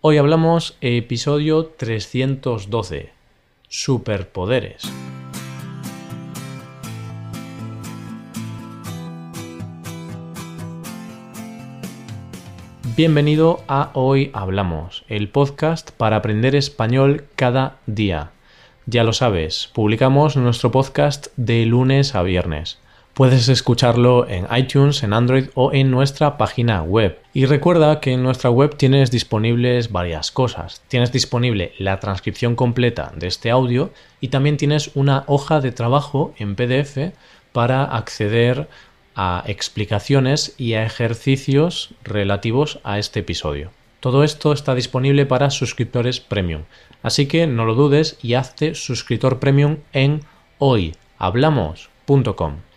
Hoy hablamos episodio 312, superpoderes. Bienvenido a Hoy Hablamos, el podcast para aprender español cada día. Ya lo sabes, publicamos nuestro podcast de lunes a viernes. Puedes escucharlo en iTunes, en Android o en nuestra página web. Y recuerda que en nuestra web tienes disponibles varias cosas. Tienes disponible la transcripción completa de este audio y también tienes una hoja de trabajo en PDF para acceder a explicaciones y a ejercicios relativos a este episodio. Todo esto está disponible para suscriptores premium. Así que no lo dudes y hazte suscriptor premium en hoyhablamos.com.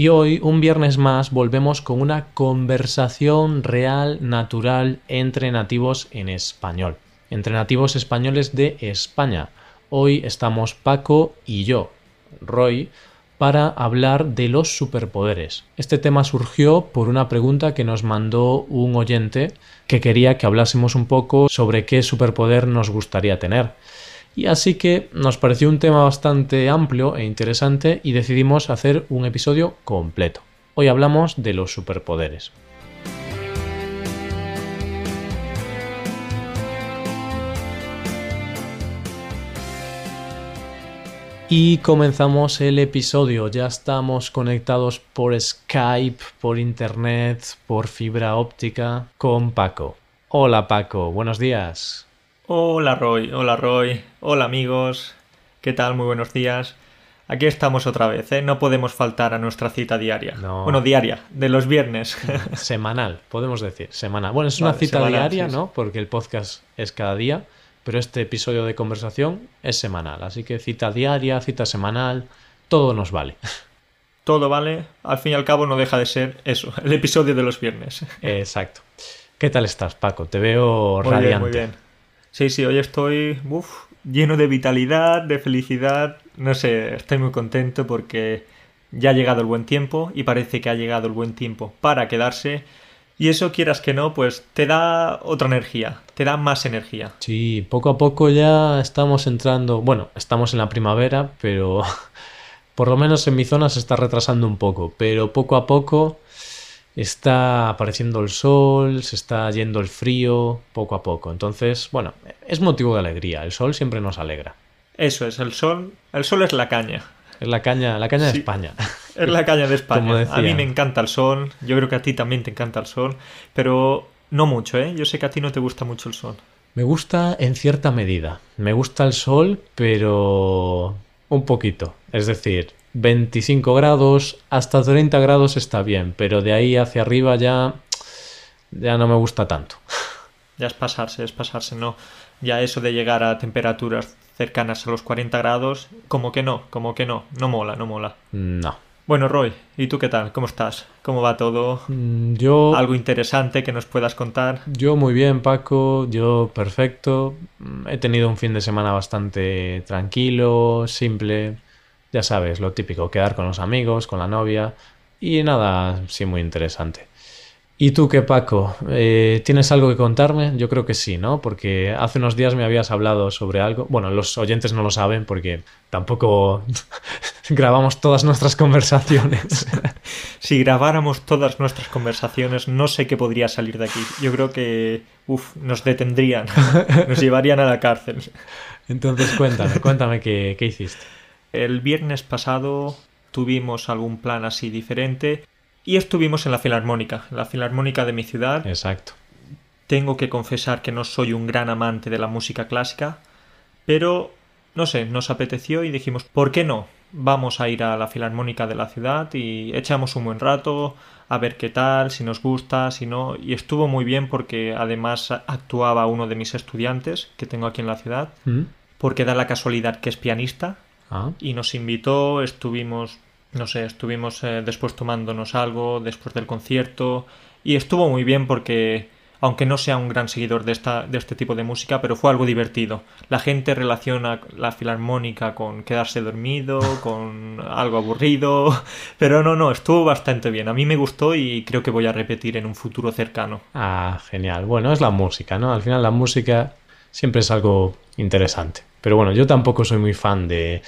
Y hoy, un viernes más, volvemos con una conversación real, natural, entre nativos en español. Entre nativos españoles de España. Hoy estamos Paco y yo, Roy, para hablar de los superpoderes. Este tema surgió por una pregunta que nos mandó un oyente que quería que hablásemos un poco sobre qué superpoder nos gustaría tener. Y así que nos pareció un tema bastante amplio e interesante y decidimos hacer un episodio completo. Hoy hablamos de los superpoderes. Y comenzamos el episodio. Ya estamos conectados por Skype, por Internet, por fibra óptica con Paco. Hola Paco, buenos días. Hola Roy, hola Roy, hola amigos, ¿qué tal? Muy buenos días. Aquí estamos otra vez, ¿eh? No podemos faltar a nuestra cita diaria. Bueno, diaria, de los viernes. Semanal, podemos decir, semanal. Bueno, es una cita diaria, ¿no? Porque el podcast es cada día, pero este episodio de conversación es semanal. Así que cita diaria, cita semanal, todo nos vale. Todo vale, al fin y al cabo no deja de ser eso, el episodio de los viernes. Exacto. ¿Qué tal estás, Paco? Te veo radiante. muy bien. Sí, sí, hoy estoy lleno de vitalidad, de felicidad. No sé, estoy muy contento porque ya ha llegado el buen tiempo y parece que ha llegado el buen tiempo para quedarse. Y eso, quieras que no, pues te da otra energía, te da más energía. Sí, poco a poco ya estamos entrando, bueno, estamos en la primavera, pero por lo menos en mi zona se está retrasando un poco, pero poco a poco está apareciendo el sol, se está yendo el frío poco a poco. Entonces, bueno, es motivo de alegría. El sol siempre nos alegra. Eso es, el sol. El sol es la caña. Es la caña, la caña de España. Es la caña de España. a mí me encanta el sol. Yo creo que a ti también te encanta el sol. Pero no mucho, ¿eh? Yo sé que a ti no te gusta mucho el sol. Me gusta en cierta medida. Me gusta el sol, pero un poquito. Es decir, 25 grados, hasta 30 grados está bien, pero de ahí hacia arriba ya, ya no me gusta tanto. Ya es pasarse, es pasarse, no. Ya eso de llegar a temperaturas cercanas a los 40 grados, como que no, como que no, no mola, no mola. No. Bueno, Roy, ¿y tú qué tal? ¿Cómo estás? ¿Cómo va todo? Mm, yo... ¿Algo interesante que nos puedas contar? Yo muy bien, Paco, yo perfecto. Mm, he tenido un fin de semana bastante tranquilo, simple ya sabes, lo típico, quedar con los amigos, con la novia y nada, sí, muy interesante. ¿Y tú qué, Paco? Eh, ¿Tienes algo que contarme? Yo creo que sí, ¿no? Porque hace unos días me habías hablado sobre algo. Bueno, los oyentes no lo saben porque tampoco grabamos todas nuestras conversaciones. si grabáramos todas nuestras conversaciones, no sé qué podría salir de aquí. Yo creo que, uf, nos detendrían, nos llevarían a la cárcel. Entonces, cuéntame, cuéntame qué, qué hiciste. El viernes pasado tuvimos algún plan así diferente y estuvimos en la Filarmónica, en la Filarmónica de mi ciudad. Exacto. Tengo que confesar que no soy un gran amante de la música clásica, pero no sé, nos apeteció y dijimos, ¿por qué no? Vamos a ir a la Filarmónica de la ciudad y echamos un buen rato, a ver qué tal, si nos gusta, si no. Y estuvo muy bien porque además actuaba uno de mis estudiantes que tengo aquí en la ciudad, mm. porque da la casualidad que es pianista Ah. y nos invitó, estuvimos, no sé, estuvimos eh, después tomándonos algo después del concierto y estuvo muy bien porque aunque no sea un gran seguidor de, esta, de este tipo de música, pero fue algo divertido. La gente relaciona la filarmónica con quedarse dormido, con algo aburrido, pero no, no, estuvo bastante bien. A mí me gustó y creo que voy a repetir en un futuro cercano. Ah, genial. Bueno, es la música, ¿no? Al final la música siempre es algo interesante. Pero bueno, yo tampoco soy muy fan de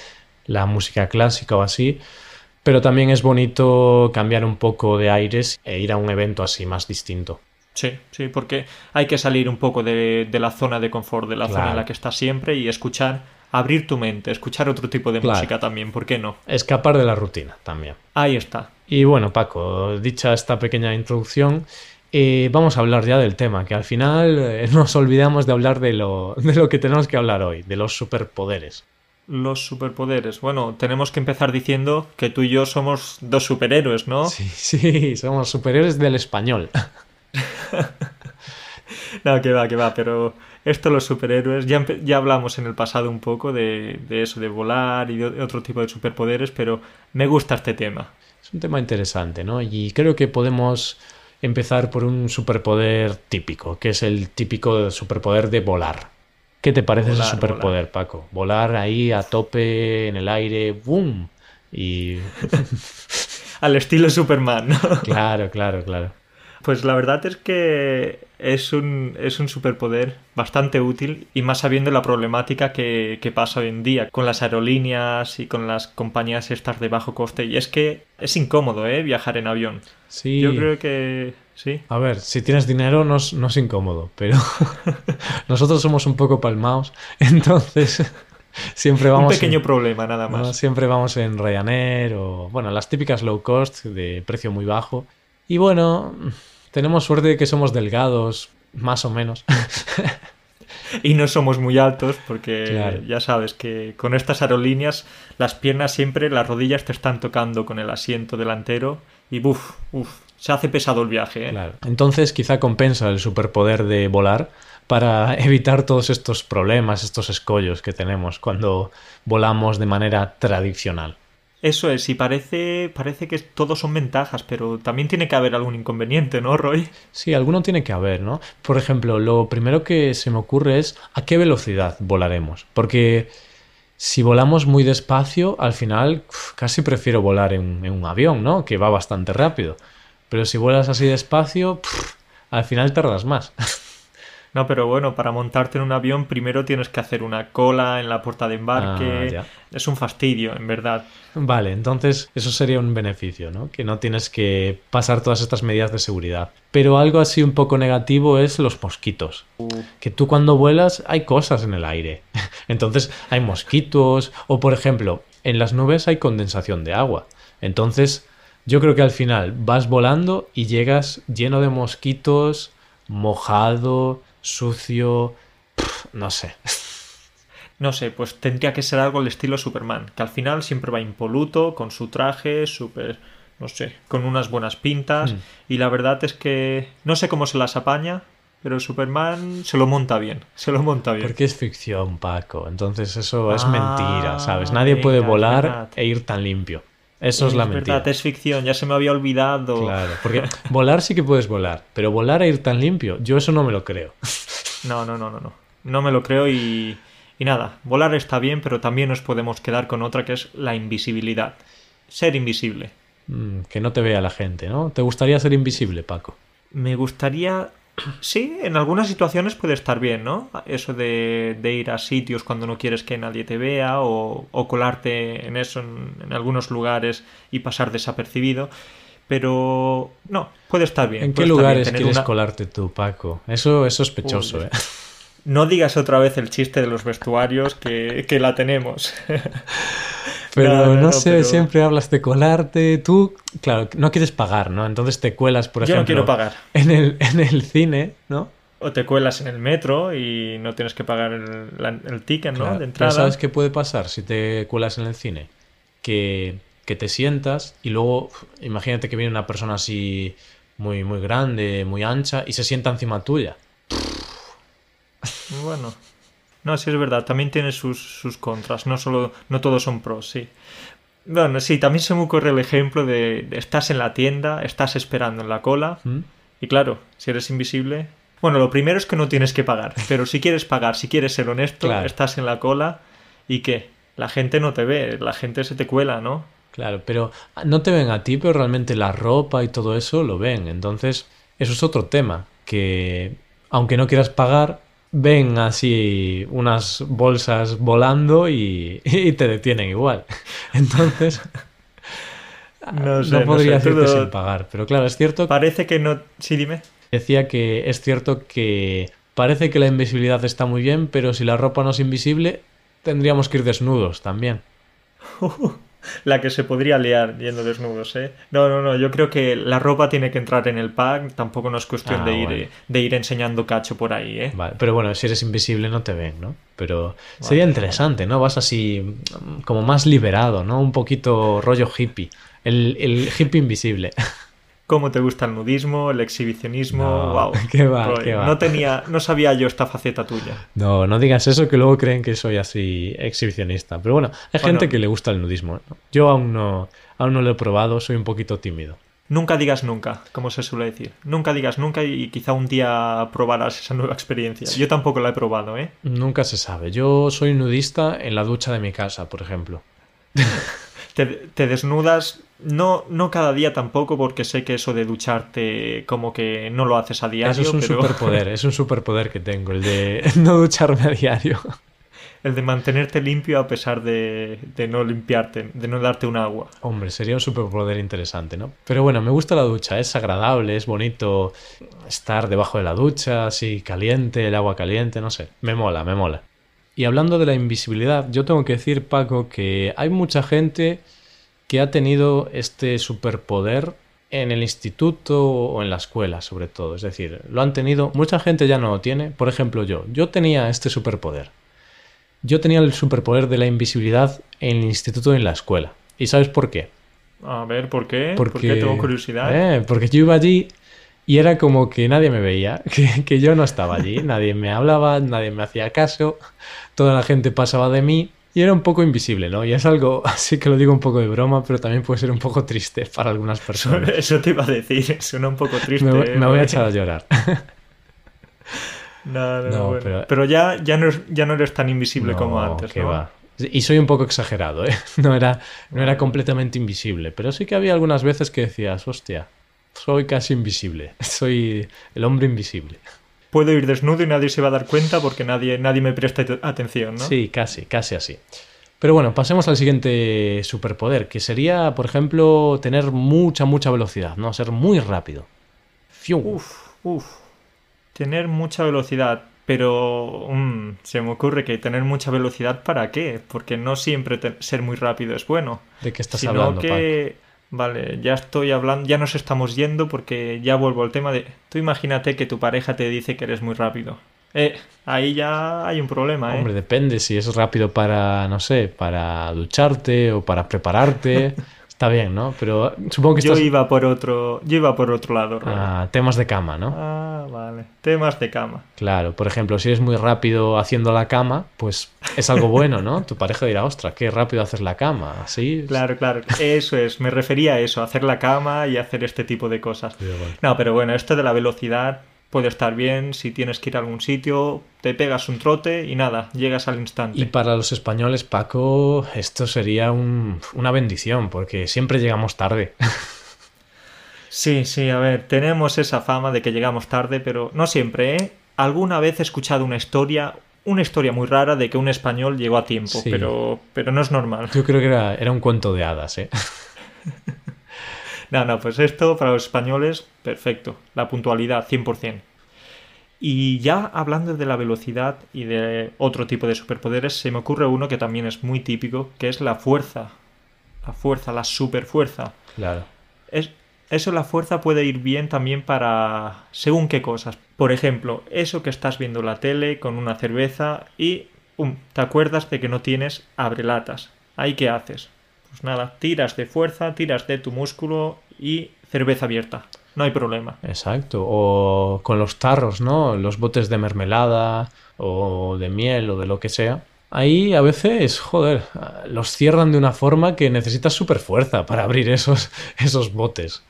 la música clásica o así, pero también es bonito cambiar un poco de aires e ir a un evento así más distinto. Sí, sí, porque hay que salir un poco de, de la zona de confort, de la zona en la que estás siempre y escuchar, abrir tu mente, escuchar otro tipo de Claro. música también, ¿por qué no? Escapar de la rutina también. Ahí está. Y bueno, Paco, dicha esta pequeña introducción, eh, vamos a hablar ya del tema, que al final eh, nos olvidamos de hablar de lo, de lo que tenemos que hablar hoy, de los superpoderes. Los superpoderes. Bueno, tenemos que empezar diciendo que tú y yo somos dos superhéroes, ¿no? Sí, sí, somos superiores del español. No, que va, que va, pero esto los superhéroes, ya, ya hablamos en el pasado un poco de, de eso, de volar y de otro tipo de superpoderes, pero me gusta este tema. Es un tema interesante, ¿no? Y creo que podemos empezar por un superpoder típico, que es el típico superpoder de volar. ¿Qué te parece Volar, ese superpoder, Paco? Volar ahí a tope en el aire, ¡boom! Y Al estilo Superman, ¿no? claro, claro, claro. Pues la verdad es que es un, es un superpoder bastante útil y más sabiendo la problemática que, que pasa hoy en día con las aerolíneas y con las compañías estas de bajo coste. Y es que es incómodo, ¿eh? Viajar en avión. Sí. Yo creo que sí. A ver, si tienes dinero no es, no es incómodo, pero nosotros somos un poco palmaos, entonces siempre Un vamos pequeño en, problema nada ¿no? más. siempre vamos en Ryanair o bueno, las típicas low cost de precio muy bajo. Y bueno, tenemos suerte de que somos delgados, más o menos. Y no somos muy altos porque Claro. ya sabes que con estas aerolíneas las piernas siempre, las rodillas te están tocando con el asiento delantero y buf, uf, se hace pesado el viaje. ¿eh? Claro. Entonces quizá compensa el superpoder de volar para evitar todos estos problemas, estos escollos que tenemos cuando volamos de manera tradicional. Eso es, y parece, parece que todos son ventajas, pero también tiene que haber algún inconveniente, ¿no, Roy? Sí, alguno tiene que haber, ¿no? Por ejemplo, lo primero que se me ocurre es a qué velocidad volaremos. Porque si volamos muy despacio, al final casi prefiero volar en, en un avión, ¿no? Que va bastante rápido. Pero si vuelas así despacio, al final tardas más. No, pero bueno, para montarte en un avión primero tienes que hacer una cola en la puerta de embarque. Ah, es un fastidio, en verdad. Vale, entonces eso sería un beneficio, ¿no? Que no tienes que pasar todas estas medidas de seguridad. Pero algo así un poco negativo es los mosquitos. Que tú cuando vuelas hay cosas en el aire. Entonces hay mosquitos o por ejemplo, en las nubes hay condensación de agua. Entonces yo creo que al final vas volando y llegas lleno de mosquitos, mojado, sucio, no sé. No sé, pues tendría que ser algo al estilo Superman, que al final siempre va impoluto, con su traje, súper, no sé, con unas buenas pintas. Hmm. Y la verdad es que no sé cómo se las apaña, pero Superman se lo monta bien, se lo monta bien. Porque es ficción, Paco. Entonces eso es Ah, mentira, ¿sabes? Nadie puede venga, volar e ir tan limpio. Eso es, la mentira. verdad, es ficción, ya se me había olvidado. Claro, porque volar sí que puedes volar, pero volar e ir tan limpio, yo eso no me lo creo. No, no, no, no, no. No me lo creo y, y nada, volar está bien, pero también nos podemos quedar con otra que es la invisibilidad. Ser invisible. Mm, que no te vea la gente, ¿no? ¿Te gustaría ser invisible, Paco? Me gustaría... Sí, en algunas situaciones puede estar bien, ¿no? Eso de, de ir a sitios cuando no quieres que nadie te vea o, o colarte en eso en, en algunos lugares y pasar desapercibido. Pero no, puede estar bien. ¿En qué lugares quieres una- colarte tú, Paco? Eso es sospechoso, Uy, ¿eh? No digas otra vez el chiste de los vestuarios que, que la tenemos. Pero No, no, no, no, sé, pero- siempre hablas de colarte. Tú, claro, no quieres pagar, ¿no? Entonces te cuelas, por Yo ejemplo, no quiero pagar. En, el, en el cine, ¿no? O te cuelas en el metro y no tienes que pagar el, el ticket, ¿no? De pero entrada. ¿sabes qué puede pasar si te cuelas en el cine? Que, que te sientas y luego, imagínate que viene una persona así muy, muy grande, muy ancha y se sienta encima tuya. Bueno. No, sí es verdad, también tiene sus, sus contras, no solo, no todos son pros, sí. Bueno, sí, también se me ocurre el ejemplo de, estás en la tienda, estás esperando en la cola, ¿Mm? y claro, si eres invisible, Bueno, lo primero es que no tienes que pagar, pero si quieres pagar, si quieres ser honesto, Claro. estás en la cola y ¿qué? La gente no te ve, la gente se te cuela, ¿no? Claro, pero no te ven a ti, pero realmente la ropa y todo eso lo ven. Entonces, eso es otro tema, que aunque no quieras pagar, ven así unas bolsas volando y, y te detienen igual. Entonces, No sé, no no podría sé, decirte todo- sin pagar. Pero claro, es cierto, Parece que no... Sí, dime. decía que es cierto que parece que la invisibilidad está muy bien, pero si la ropa no es invisible, tendríamos que ir desnudos también. La que se podría liar yendo desnudos, ¿eh? No, no, no, yo creo que la ropa tiene que entrar en el pack, tampoco no es cuestión Ah, de, ir, bueno. de ir enseñando cacho por ahí, ¿eh? Vale, pero bueno, si eres invisible no te ven, ¿no? Pero sería interesante, ¿no? Vas así como más liberado, ¿no? Un poquito rollo hippie. El, el hippie invisible. ¿Cómo te gusta el nudismo, el exhibicionismo? No, wow. qué va, Roy, qué va. No tenía, no sabía yo esta faceta tuya. No, no digas eso que luego creen que soy así exhibicionista. Pero bueno, hay Bueno. gente que le gusta el nudismo. ¿no? Yo aún no, aún no lo he probado, soy un poquito tímido. Nunca digas nunca, como se suele decir. Nunca digas nunca y quizá un día probarás esa nueva experiencia. Yo tampoco la he probado, ¿eh? Nunca se sabe. Yo soy nudista en la ducha de mi casa, por ejemplo. Te, te desnudas, no, no cada día tampoco, porque sé que eso de ducharte como que no lo haces a diario. Eso es un pero superpoder, es un superpoder que tengo, el de no ducharme a diario. El de mantenerte limpio a pesar de, de no limpiarte, de no darte un agua. Hombre, sería un superpoder interesante, ¿no? Pero bueno, me gusta la ducha, es agradable, es bonito estar debajo de la ducha, así caliente, el agua caliente, no sé, me mola, me mola. Y hablando de la invisibilidad, yo tengo que decir, Paco, que hay mucha gente que ha tenido este superpoder en el instituto o en la escuela, sobre todo. Es decir, lo han tenido, mucha gente ya no lo tiene. Por ejemplo, yo, yo tenía este superpoder. Yo tenía el superpoder de la invisibilidad en el instituto y en la escuela. ¿Y sabes por qué? A ver, ¿por qué? Porque, ¿Por qué tengo curiosidad? Eh, porque yo iba allí y era como que nadie me veía, que, que yo no estaba allí, nadie me hablaba, nadie me hacía caso, toda la gente pasaba de mí y era un poco invisible, ¿no? Y es algo, así que lo digo un poco de broma, pero también puede ser un poco triste para algunas personas. Eso te iba a decir, suena un poco triste. Me, voy- ¿eh? me voy a echar a llorar. No, no, No, bueno. pero- pero, ya, ya, no, ya no eres tan invisible como antes, que ¿no? va. Y soy un poco exagerado, ¿eh? No era, no era completamente invisible, pero sí que había algunas veces que decías, hostia, soy casi invisible, soy el hombre invisible. Puedo ir desnudo y nadie se va a dar cuenta porque nadie, nadie me presta atención, ¿no? Sí, casi, casi así. Pero bueno, pasemos al siguiente superpoder, que sería, por ejemplo, tener mucha, mucha velocidad, ¿no? Ser muy rápido. Fiu. Uf, uf. Tener mucha velocidad. Pero mm, se me ocurre que tener mucha velocidad ¿para qué? Porque no siempre ser muy rápido es bueno. ¿De qué estás sino hablando, que... Vale, ya estoy hablando, ya nos estamos yendo porque ya vuelvo al tema de... Tú imagínate que tu pareja te dice que eres muy rápido. Eh, ahí ya hay un problema? ¿eh? Hombre, depende si es rápido para, no sé, para ducharte o para prepararte. Está bien, ¿no? Pero supongo que Yo estás... iba por otro, yo iba por otro lado. Ah, temas de cama, ¿no? Ah, vale. Temas de cama. Claro, por ejemplo, si eres muy rápido haciendo la cama, pues es algo bueno, ¿no? Tu pareja dirá, ostras, qué rápido haces la cama, así. Claro, claro. Eso es. Me refería a eso, hacer la cama y hacer este tipo de cosas. Bueno. No, pero bueno, esto de la velocidad puede estar bien. Si tienes que ir a algún sitio, te pegas un trote y nada, llegas al instante. Y para los españoles, Paco, esto sería un- una bendición, porque siempre llegamos tarde. Sí, sí, a ver, tenemos esa fama de que llegamos tarde, pero no siempre, ¿eh? Alguna vez he escuchado una historia, una historia muy rara de que un español llegó a tiempo, Sí. pero, pero no es normal. Yo creo que era, era un cuento de hadas, ¿eh? No, no, pues esto para los españoles, perfecto. La puntualidad, 100%. Y ya hablando de la velocidad y de otro tipo de superpoderes, se me ocurre uno que también es muy típico, que es la fuerza. La fuerza, la superfuerza. Claro. Es, eso la fuerza puede ir bien también para según qué cosas. Por ejemplo, eso que estás viendo la tele con una cerveza y pum, te acuerdas de que no tienes abrelatas. ¿Ahí qué haces? Pues nada, tiras de fuerza, tiras de tu músculo y cerveza abierta. No hay problema. Exacto. O con los tarros, ¿no? Los botes de mermelada o de miel o de lo que sea. Ahí a veces, joder, los cierran de una forma que necesitas super fuerza para abrir esos, esos botes.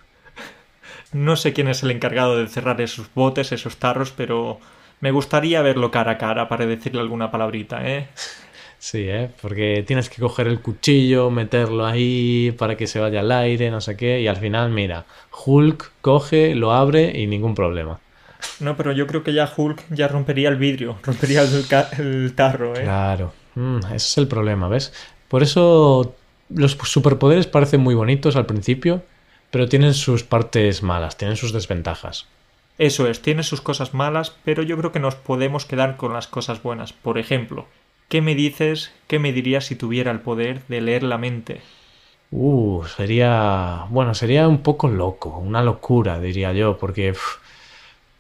No sé quién es el encargado de cerrar esos botes, esos tarros, pero me gustaría verlo cara a cara para decirle alguna palabrita, ¿eh? Sí, ¿eh? Porque tienes que coger el cuchillo, meterlo ahí para que se vaya al aire, no sé qué, y al final, mira, Hulk coge, lo abre y ningún problema. No, pero yo creo que ya Hulk ya rompería el vidrio, rompería el, el tarro, ¿eh? Claro, mm, ese es el problema, ¿ves? Por eso los superpoderes parecen muy bonitos al principio, pero tienen sus partes malas, tienen sus desventajas. Eso es, tiene sus cosas malas, pero yo creo que nos podemos quedar con las cosas buenas. Por ejemplo, ¿Qué me dices, qué me dirías si tuviera el poder de leer la mente? Uh, sería. Bueno, sería un poco loco, una locura, diría yo, porque.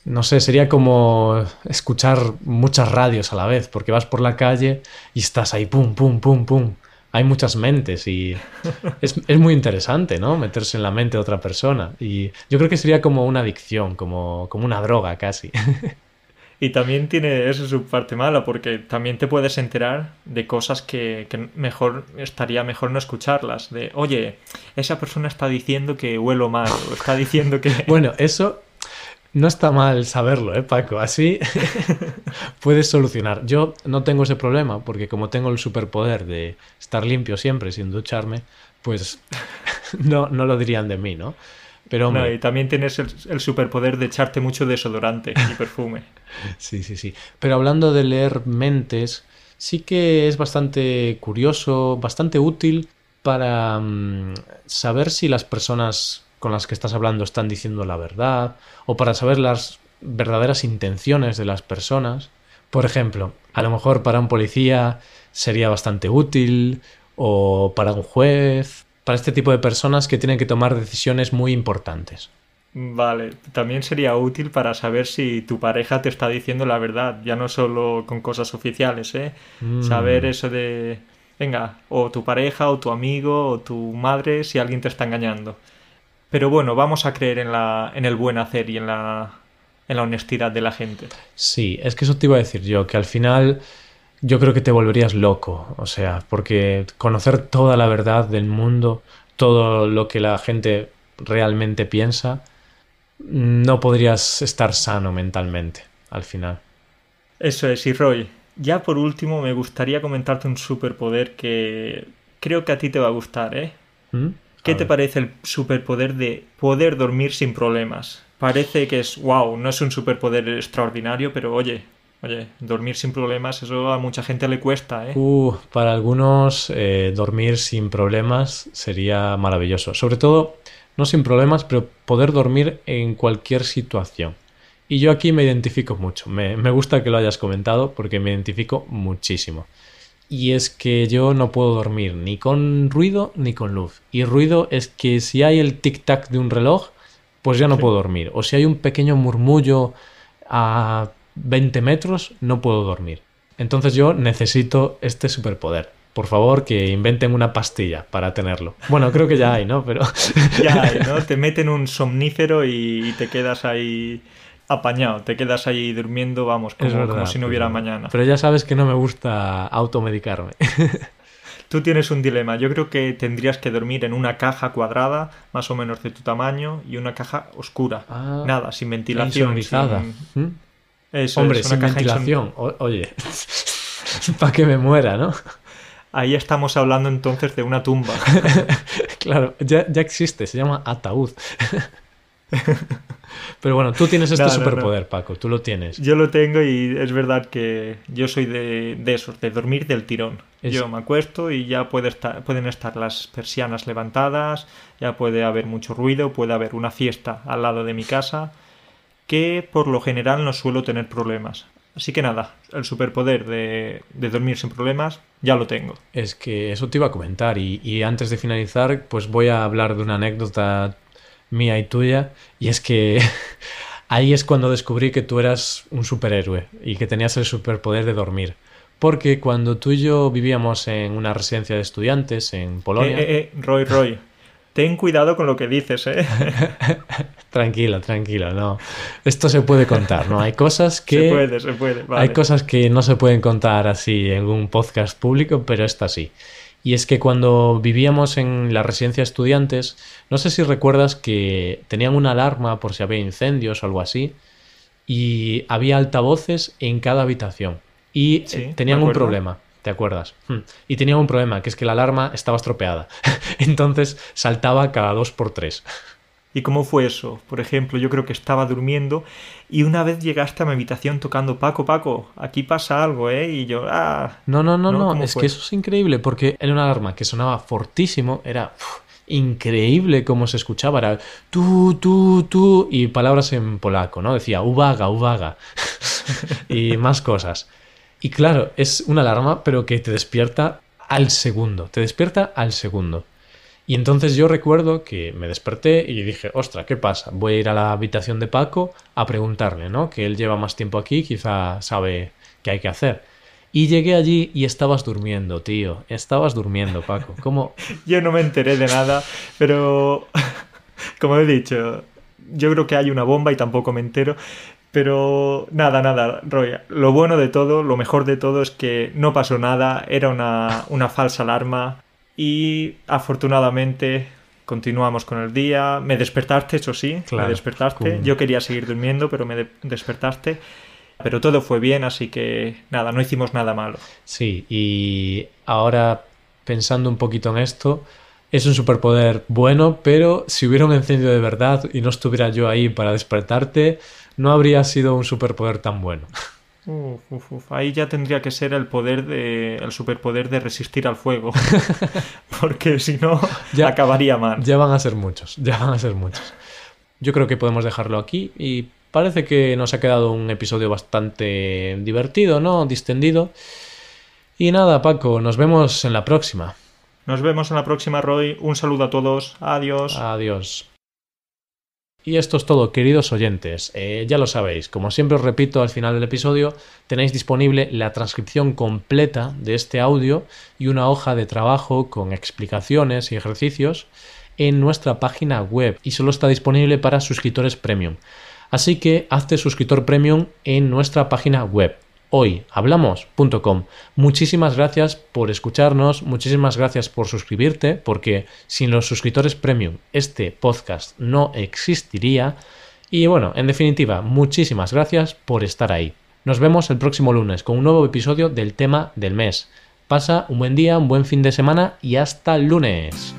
no sé, sería como escuchar muchas radios a la vez, porque vas por la calle y estás ahí, pum, pum, pum, pum. Hay muchas mentes y es, es, muy interesante, ¿no? Meterse en la mente de otra persona. Y yo creo que sería como una adicción, como, como una droga casi. Y también tiene eso su parte mala, porque también te puedes enterar de cosas que, mejor estaría mejor no escucharlas. De, oye, esa persona está diciendo que huelo mal, o está diciendo que. bueno, eso no está mal saberlo, ¿eh, Paco? Así puedes solucionar. Yo no tengo ese problema, porque como tengo el superpoder de estar limpio siempre sin ducharme, pues no, no lo dirían de mí, ¿no? Pero no, y también tienes el, el, superpoder de echarte mucho desodorante y perfume. sí, sí, sí. Pero hablando de leer mentes, sí que es bastante curioso, bastante útil para um, saber si las personas con las que estás hablando están diciendo la verdad o para saber las verdaderas intenciones de las personas. Por ejemplo, a lo mejor para un policía sería bastante útil o para un juez para este tipo de personas que tienen que tomar decisiones muy importantes. Vale, también sería útil para saber si tu pareja te está diciendo la verdad, ya no solo con cosas oficiales, ¿eh? Mm. Saber eso de, venga, o tu pareja, o tu amigo, o tu madre, si alguien te está engañando. Pero bueno, vamos a creer en, la, en el buen hacer y en la, en la honestidad de la gente. Sí, es que eso te iba a decir yo, que al final yo creo que te volverías loco, o sea, porque conocer toda la verdad del mundo, todo lo que la gente realmente piensa, no podrías estar sano mentalmente al final. Eso es, y Roy, ya por último me gustaría comentarte un superpoder que creo que a ti te va a gustar, ¿eh? ¿Mm? ¿Qué te parece el superpoder de poder dormir sin problemas? Parece que es, wow, no es un superpoder extraordinario, pero oye, Oye, dormir sin problemas, eso a mucha gente le cuesta, ¿eh? Uh, para algunos eh, dormir sin problemas sería maravilloso. Sobre todo, no sin problemas, pero poder dormir en cualquier situación. Y yo aquí me identifico mucho. Me, me gusta que lo hayas comentado porque me identifico muchísimo. Y es que yo no puedo dormir ni con ruido ni con luz. Y ruido es que si hay el tic-tac de un reloj, pues ya no sí. puedo dormir. O si hay un pequeño murmullo a 20 metros no puedo dormir. Entonces yo necesito este superpoder. Por favor, que inventen una pastilla para tenerlo. Bueno, creo que ya hay, ¿no? Pero. ya hay, ¿no? Te meten un somnífero y te quedas ahí apañado. Te quedas ahí durmiendo, vamos, como, verdad, como si no hubiera pero, mañana. Pero ya sabes que no me gusta automedicarme. Tú tienes un dilema. Yo creo que tendrías que dormir en una caja cuadrada, más o menos de tu tamaño, y una caja oscura. Ah, Nada, sin ventilación. Sin... ¿Mm? Eso Hombre, es, sin una caja ventilación. O oye, para que me muera, ¿no? Ahí estamos hablando entonces de una tumba. claro, ya, ya, existe, se llama ataúd. Pero bueno, tú tienes este no, superpoder, no. Paco, tú lo tienes. Yo lo tengo y es verdad que yo soy de, de esos, de dormir del tirón. Es... Yo me acuesto y ya puede estar, pueden estar las persianas levantadas, ya puede haber mucho ruido, puede haber una fiesta al lado de mi casa que por lo general no suelo tener problemas. Así que nada, el superpoder de, de, dormir sin problemas ya lo tengo. Es que eso te iba a comentar y, y, antes de finalizar pues voy a hablar de una anécdota mía y tuya y es que ahí es cuando descubrí que tú eras un superhéroe y que tenías el superpoder de dormir. Porque cuando tú y yo vivíamos en una residencia de estudiantes en Polonia... Eh, eh, eh, Roy, Roy, ten cuidado con lo que dices, ¿eh? tranquilo, tranquilo, no. Esto se puede contar, ¿no? Hay cosas que... Se puede, se puede. Vale. Hay cosas que no se pueden contar así en un podcast público, pero esta sí. Y es que cuando vivíamos en la residencia de estudiantes, no sé si recuerdas que tenían una alarma por si había incendios o algo así, y había altavoces en cada habitación. Y Sí, eh, tenían un problema, ¿te acuerdas? Hmm. Y tenían un problema, que es que la alarma estaba estropeada. Entonces saltaba cada dos por tres. ¿Y cómo fue eso? Por ejemplo, yo creo que estaba durmiendo y una vez llegaste a mi habitación tocando Paco, Paco, aquí pasa algo, ¿eh? Y yo, ah, No, no, no, ¿No? no, ¿Cómo es fue? que eso es increíble, porque era una alarma que sonaba fortísimo, era increíble cómo se escuchaba, era tú, tú, tú, y palabras en polaco, ¿no? Decía uvaga, uvaga, y más cosas. Y claro, es una alarma, pero que te despierta al segundo, te despierta al segundo. Y entonces yo recuerdo que me desperté y dije, ostra, ¿qué pasa? Voy a ir a la habitación de Paco a preguntarle, ¿no? Que él lleva más tiempo aquí, quizá sabe qué hay que hacer. Y llegué allí y estabas durmiendo, tío. Estabas durmiendo, Paco. ¿Cómo? yo no me enteré de nada, pero como he dicho, yo creo que hay una bomba y tampoco me entero. Pero nada, nada, Roy. Lo bueno de todo, lo mejor de todo es que no pasó nada, era una, una falsa alarma y afortunadamente continuamos con el día. Me despertaste, eso sí, Claro, me despertaste. Yo quería seguir durmiendo, pero me de- despertaste. Pero todo fue bien, así que nada, no hicimos nada malo. Sí, y ahora pensando un poquito en esto, es un superpoder bueno, pero si hubiera un incendio de verdad y no estuviera yo ahí para despertarte, no habría sido un superpoder tan bueno. Uf, uf, uf. Ahí ya tendría que ser el poder de. el superpoder de resistir al fuego. Porque si no, Ya- acabaría mal. Ya van a ser muchos, ya van a ser muchos. Yo creo que podemos dejarlo aquí y parece que nos ha quedado un episodio bastante divertido, ¿no? Distendido. Y nada, Paco, nos vemos en la próxima. Nos vemos en la próxima, Roy. Un saludo a todos. Adiós. Adiós. Y esto es todo, queridos oyentes. Eh, ya lo sabéis, como siempre os repito al final del episodio, tenéis disponible la transcripción completa de este audio y una hoja de trabajo con explicaciones y ejercicios en nuestra página web y solo está disponible para suscriptores premium. Así que hazte suscriptor premium en nuestra página web hoyhablamos.com. Muchísimas gracias por escucharnos, muchísimas gracias por suscribirte, porque sin los suscriptores premium este podcast no existiría. Y bueno, en definitiva, muchísimas gracias por estar ahí. Nos vemos el próximo lunes con un nuevo episodio del tema del mes. Pasa un buen día, un buen fin de semana y hasta lunes.